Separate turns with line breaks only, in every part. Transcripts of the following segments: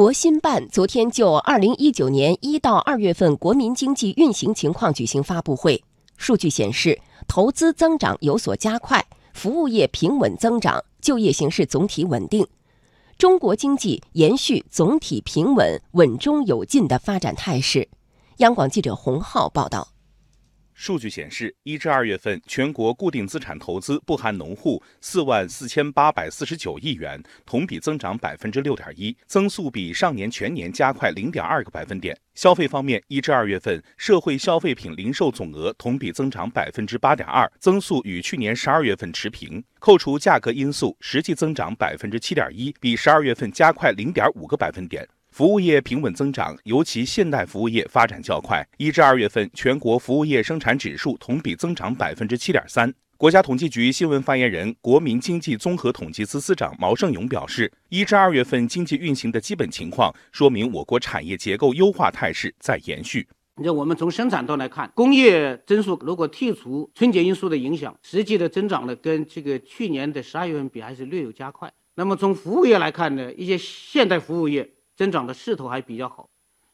国新办昨天就二零一九年一到二月份国民经济运行情况举行发布会。数据显示，投资增长有所加快，服务业平稳增长，就业形势总体稳定。中国经济延续总体平稳、稳中有进的发展态势。央广记者洪浩报道。
数据显示，一至二月份全国固定资产投资不含农户四万四千八百四十九亿元，同比增长百分之六点一，增速比上年全年加快零点二个百分点。消费方面，一至二月份社会消费品零售总额同比增长百分之八点二，增速与去年十二月份持平。扣除价格因素，实际增长百分之七点一，比十二月份加快零点五个百分点。服务业平稳增长，尤其现代服务业发展较快。一至二月份，全国服务业生产指数同比增长百分之七点三。国家统计局新闻发言人、国民经济综合统计司司长毛盛勇表示，一至二月份经济运行的基本情况，说明我国产业结构优化态势在延续。
那我们从生产端来看，工业增速如果剔除春节因素的影响，实际的增长呢，跟这个去年的十二月份比，还是略有加快。那么从服务业来看呢，一些现代服务业。增长的势头还比较好，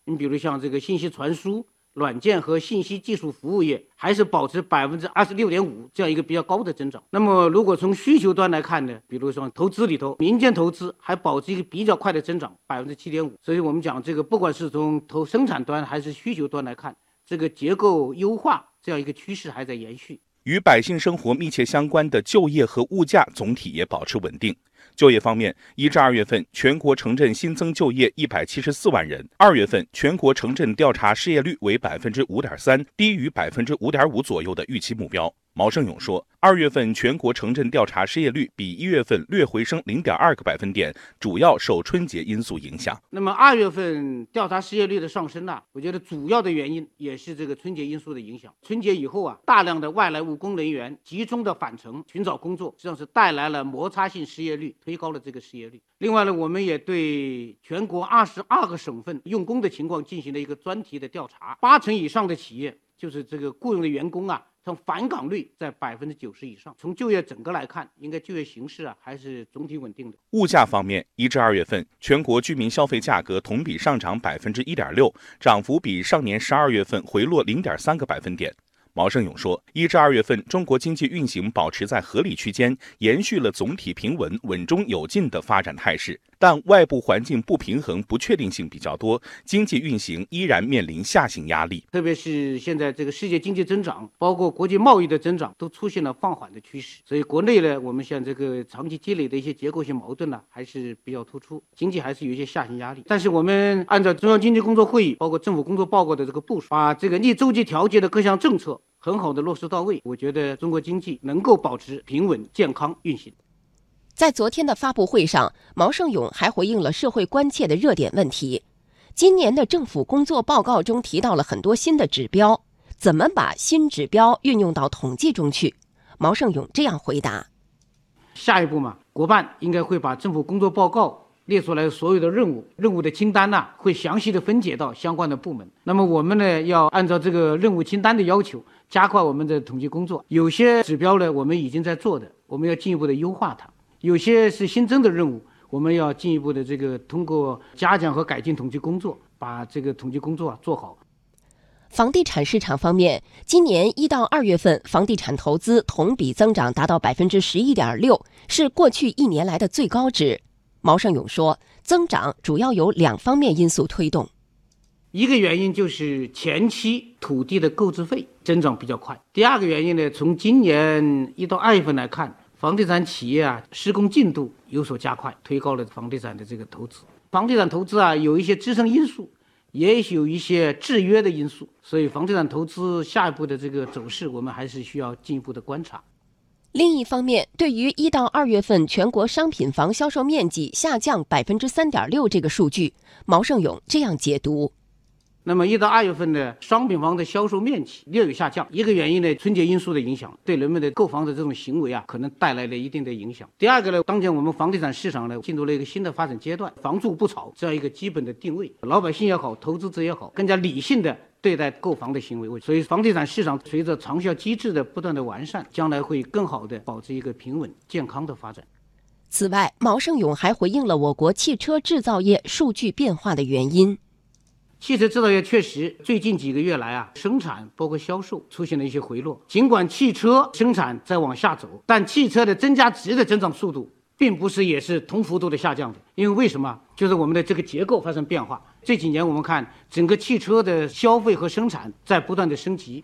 你比如像这个信息传输、软件和信息技术服务业，还是保持百分之二十六点五这样一个比较高的增长。那么，如果从需求端来看呢，比如说投资里头，民间投资还保持一个比较快的增长，百分之七点五。所以我们讲这个，不管是从投生产端还是需求端来看，这个结构优化这样一个趋势还在延续。
与百姓生活密切相关的就业和物价总体也保持稳定。就业方面，一至二月份全国城镇新增就业一百七十四万人。二月份全国城镇调查失业率为百分之五点三，低于百分之五点五左右的预期目标。毛盛勇说，二月份全国城镇调查失业率比一月份略回升零点二个百分点，主要受春节因素影响。
那么二月份调查失业率的上升呢？我觉得主要的原因也是这个春节因素的影响。春节以后啊，大量的外来务工人员集中的返程寻找工作，实际上是带来了摩擦性失业率，推高了这个失业率。另外呢，我们也对全国二十二个省份用工的情况进行了一个专题的调查，八成以上的企业就是这个雇佣的员工啊。从返岗率在百分之九十以上。从就业整个来看，应该就业形势啊还是总体稳定的。
物价方面，一至二月份全国居民消费价格同比上涨百分之一点六，涨幅比上年十二月份回落零点三个百分点。毛盛勇说，一至二月份中国经济运行保持在合理区间，延续了总体平稳、稳中有进的发展态势。但外部环境不平衡、不确定性比较多，经济运行依然面临下行压力。
特别是现在这个世界经济增长，包括国际贸易的增长，都出现了放缓的趋势。所以国内呢，我们像这个长期积累的一些结构性矛盾呢，还是比较突出，经济还是有一些下行压力。但是我们按照中央经济工作会议，包括政府工作报告的这个部署，把这个逆周期调节的各项政策。很好的落实到位，我觉得中国经济能够保持平稳健康运行。
在昨天的发布会上，毛盛勇还回应了社会关切的热点问题。今年的政府工作报告中提到了很多新的指标，怎么把新指标运用到统计中去？毛盛勇这样回答：
下一步嘛，国办应该会把政府工作报告。列出来所有的任务，任务的清单呢，会详细的分解到相关的部门。那么我们呢，要按照这个任务清单的要求，加快我们的统计工作。有些指标呢，我们已经在做的，我们要进一步的优化它；有些是新增的任务，我们要进一步的这个通过加强和改进统计工作，把这个统计工作做好。
房地产市场方面，今年一到二月份，房地产投资同比增长达到百分之十一点六，是过去一年来的最高值。毛盛勇说，增长主要有两方面因素推动，
一个原因就是前期土地的购置费增长比较快，第二个原因呢，从今年一到二月份来看，房地产企业啊施工进度有所加快，推高了房地产的这个投资。房地产投资啊有一些支撑因素，也有一些制约的因素，所以房地产投资下一步的这个走势，我们还是需要进一步的观察。
另一方面，对于一到二月份全国商品房销售面积下降百分之三点六这个数据，毛盛勇这样解读。
那么一到二月份呢，商品房的销售面积略有下降，一个原因呢，春节因素的影响，对人们的购房的这种行为啊，可能带来了一定的影响。第二个呢，当前我们房地产市场呢，进入了一个新的发展阶段，房住不炒这样一个基本的定位，老百姓也好，投资者也好，更加理性的对待购房的行为。所以房地产市场随着长效机制的不断的完善，将来会更好的保持一个平稳健康的发展。
此外，毛盛勇还回应了我国汽车制造业数据变化的原因。
汽车制造业确实最近几个月来啊，生产包括销售出现了一些回落。尽管汽车生产在往下走，但汽车的增加值的增长速度并不是也是同幅度的下降的。因为为什么？就是我们的这个结构发生变化。这几年我们看整个汽车的消费和生产在不断的升级。